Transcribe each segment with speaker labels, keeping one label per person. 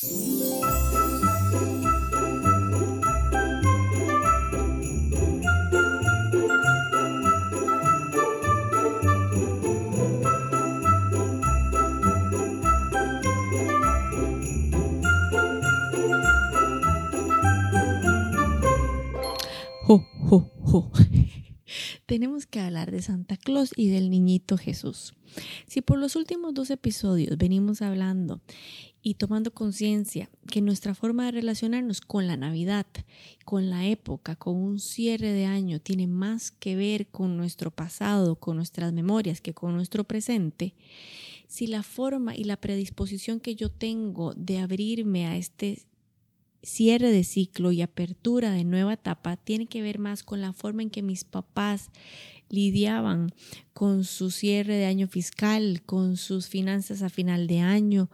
Speaker 1: หุหุหุ tenemos que hablar de Santa Claus y del niñito Jesús. Si por los últimos dos episodios venimos hablando y tomando conciencia que nuestra forma de relacionarnos con la Navidad, con la época, con un cierre de año, tiene más que ver con nuestro pasado, con nuestras memorias, que con nuestro presente, si la forma y la predisposición que yo tengo de abrirme a este cierre de ciclo y apertura de nueva etapa tiene que ver más con la forma en que mis papás lidiaban con su cierre de año fiscal, con sus finanzas a final de año,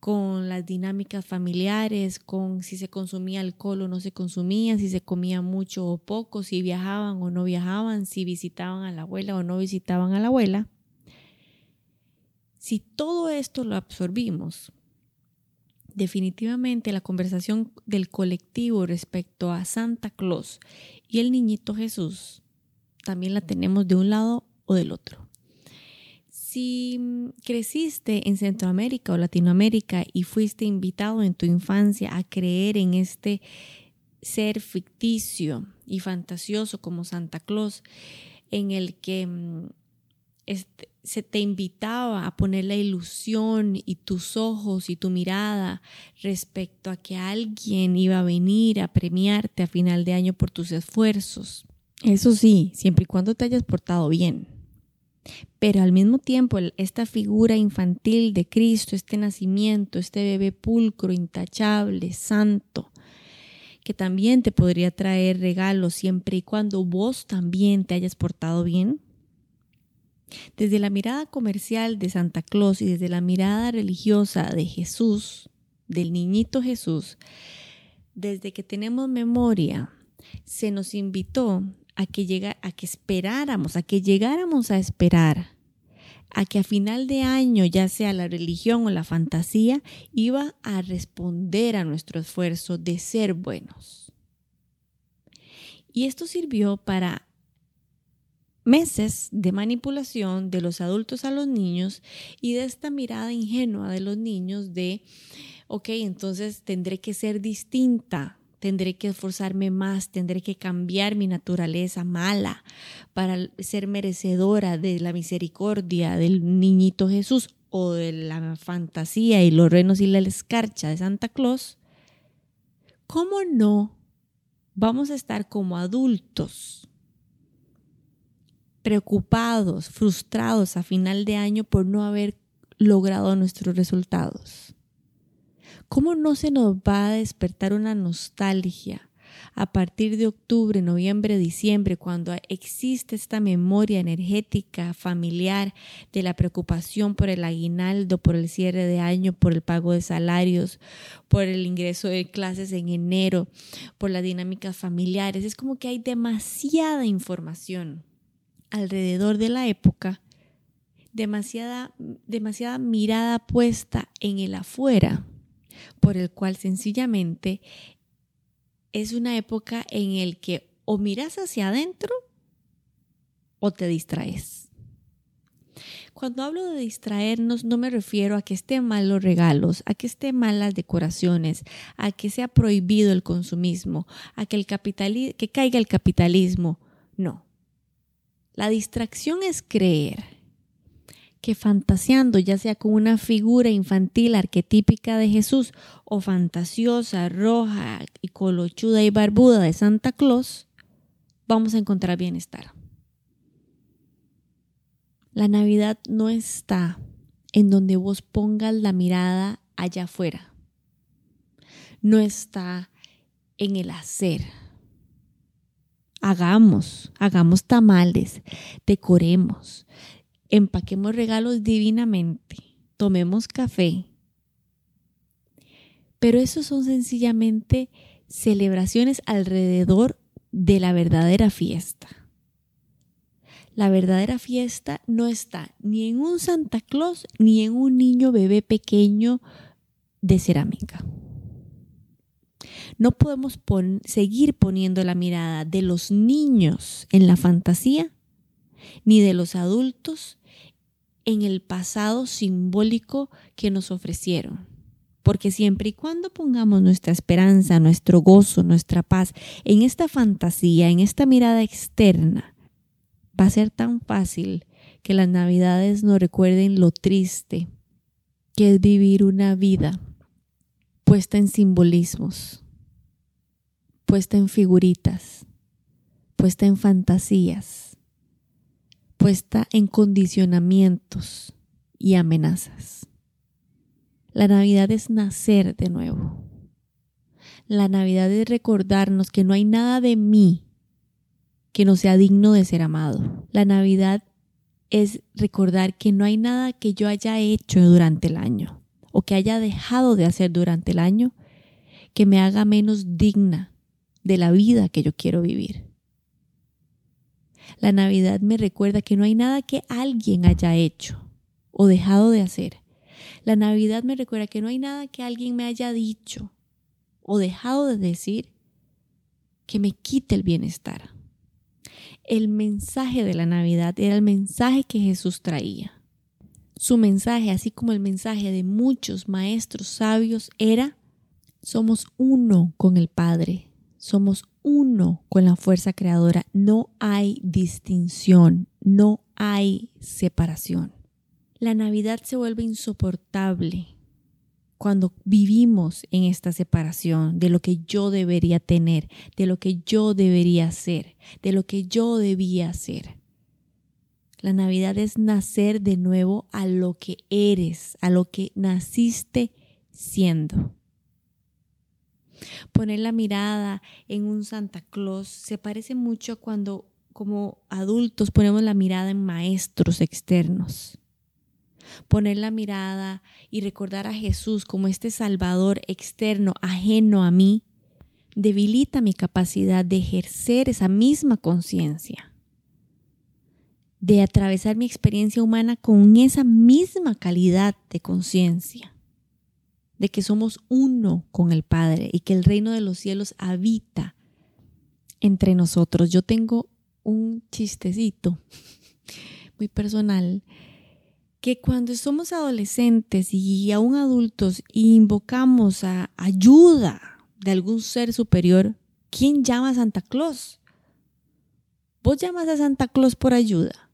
Speaker 1: con las dinámicas familiares, con si se consumía alcohol o no se consumía, si se comía mucho o poco, si viajaban o no viajaban, si visitaban a la abuela o no visitaban a la abuela. Si todo esto lo absorbimos, definitivamente la conversación del colectivo respecto a Santa Claus y el niñito Jesús también la tenemos de un lado o del otro. Si creciste en Centroamérica o Latinoamérica y fuiste invitado en tu infancia a creer en este ser ficticio y fantasioso como Santa Claus, en el que mm, este, se te invitaba a poner la ilusión y tus ojos y tu mirada respecto a que alguien iba a venir a premiarte a final de año por tus esfuerzos. Eso sí, siempre y cuando te hayas portado bien. Pero al mismo tiempo, esta figura infantil de Cristo, este nacimiento, este bebé pulcro, intachable, santo, que también te podría traer regalos siempre y cuando vos también te hayas portado bien, desde la mirada comercial de Santa Claus y desde la mirada religiosa de Jesús, del niñito Jesús, desde que tenemos memoria, se nos invitó a que, a que esperáramos, a que llegáramos a esperar, a que a final de año, ya sea la religión o la fantasía, iba a responder a nuestro esfuerzo de ser buenos. Y esto sirvió para meses de manipulación de los adultos a los niños y de esta mirada ingenua de los niños de, ok, entonces tendré que ser distinta, tendré que esforzarme más, tendré que cambiar mi naturaleza mala para ser merecedora de la misericordia del niñito Jesús o de la fantasía y los renos y la escarcha de Santa Claus. ¿Cómo no vamos a estar como adultos? Preocupados, frustrados a final de año por no haber logrado nuestros resultados? ¿Cómo no se nos va a despertar una nostalgia a partir de octubre, noviembre, diciembre, cuando existe esta memoria energética familiar de la preocupación por el aguinaldo, por el cierre de año, por el pago de salarios, por el ingreso de clases en enero, por las dinámicas familiares? Es como que hay demasiada información alrededor de la época, demasiada, demasiada mirada puesta en el afuera, por el cual sencillamente es una época en el que o miras hacia adentro o te distraes. Cuando hablo de distraernos no me refiero a que estén mal los regalos, a que estén mal las decoraciones, a que sea prohibido el consumismo, a que, el que caiga el capitalismo. No, la distracción es creer que fantaseando, ya sea con una figura infantil arquetípica de Jesús o fantasiosa, roja y colochuda y barbuda de Santa Claus, vamos a encontrar bienestar. La Navidad no está en donde vos pongas la mirada allá afuera. No está en el hacer hagamos, hagamos tamales, decoremos, empaquemos regalos divinamente, tomemos café. Pero eso son sencillamente celebraciones alrededor de la verdadera fiesta. La verdadera fiesta no está ni en un Santa Claus ni en un niño bebé pequeño de cerámica. No podemos seguir poniendo la mirada de los niños en la fantasía, ni de los adultos en el pasado simbólico que nos ofrecieron. Porque siempre y cuando pongamos nuestra esperanza, nuestro gozo, nuestra paz en esta fantasía, en esta mirada externa, va a ser tan fácil que las navidades nos recuerden lo triste que es vivir una vida puesta en simbolismos, puesta en figuritas, puesta en fantasías, puesta en condicionamientos y amenazas. La Navidad es nacer de nuevo. La Navidad es recordarnos que no hay nada de mí que no sea digno de ser amado. La Navidad es recordar que no hay nada que yo haya hecho durante el año o que haya dejado de hacer durante el año que me haga menos digna de la vida que yo quiero vivir. La Navidad me recuerda que no hay nada que alguien haya hecho o dejado de hacer. La Navidad me recuerda que no hay nada que alguien me haya dicho o dejado de decir que me quite el bienestar el mensaje de la Navidad era el mensaje que Jesús traía. Su mensaje, así como el mensaje de muchos maestros sabios, era, somos uno con el Padre, somos uno con la fuerza creadora, no hay distinción, no hay separación. La Navidad se vuelve insoportable cuando vivimos en esta separación de lo que yo debería tener, de lo que yo debería ser, de lo que yo debía ser. La Navidad es nacer de nuevo a lo que eres, a lo que naciste siendo. Poner la mirada en un Santa Claus se parece mucho cuando como adultos ponemos la mirada en maestros externos poner la mirada y recordar a Jesús como este Salvador externo, ajeno a mí, debilita mi capacidad de ejercer esa misma conciencia, de atravesar mi experiencia humana con esa misma calidad de conciencia, de que somos uno con el Padre y que el reino de los cielos habita entre nosotros. Yo tengo un chistecito muy personal que cuando somos adolescentes y aún adultos invocamos a ayuda de algún ser superior, ¿quién llama a Santa Claus? Vos llamas a Santa Claus por ayuda.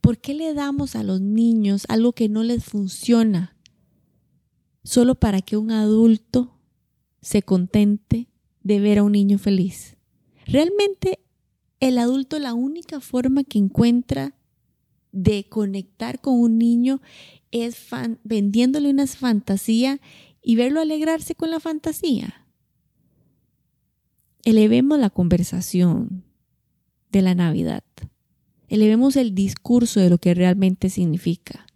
Speaker 1: ¿Por qué le damos a los niños algo que no les funciona solo para que un adulto se contente de ver a un niño feliz? Realmente el adulto la única forma que encuentra de conectar con un niño es vendiéndole una fantasía y verlo alegrarse con la fantasía. Elevemos la conversación de la Navidad. Elevemos el discurso de lo que realmente significa.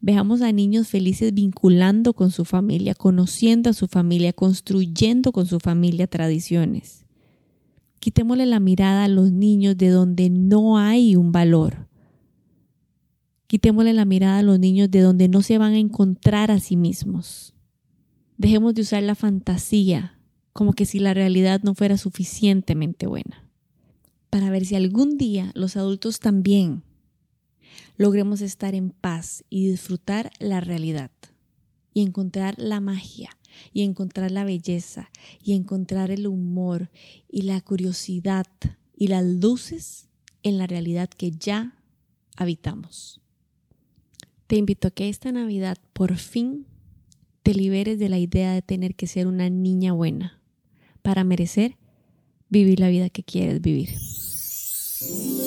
Speaker 1: Veamos a niños felices vinculando con su familia, conociendo a su familia, construyendo con su familia tradiciones. Quitémosle la mirada a los niños de donde no hay un valor, Quitémosle la mirada a los niños de donde no se van a encontrar a sí mismos. Dejemos de usar la fantasía como que si la realidad no fuera suficientemente buena. Para ver si algún día los adultos también logremos estar en paz y disfrutar la realidad y encontrar la magia y encontrar la belleza y encontrar el humor y la curiosidad y las luces en la realidad que ya habitamos. Te invito a que esta Navidad por fin te liberes de la idea de tener que ser una niña buena para merecer vivir la vida que quieres vivir. Thank you.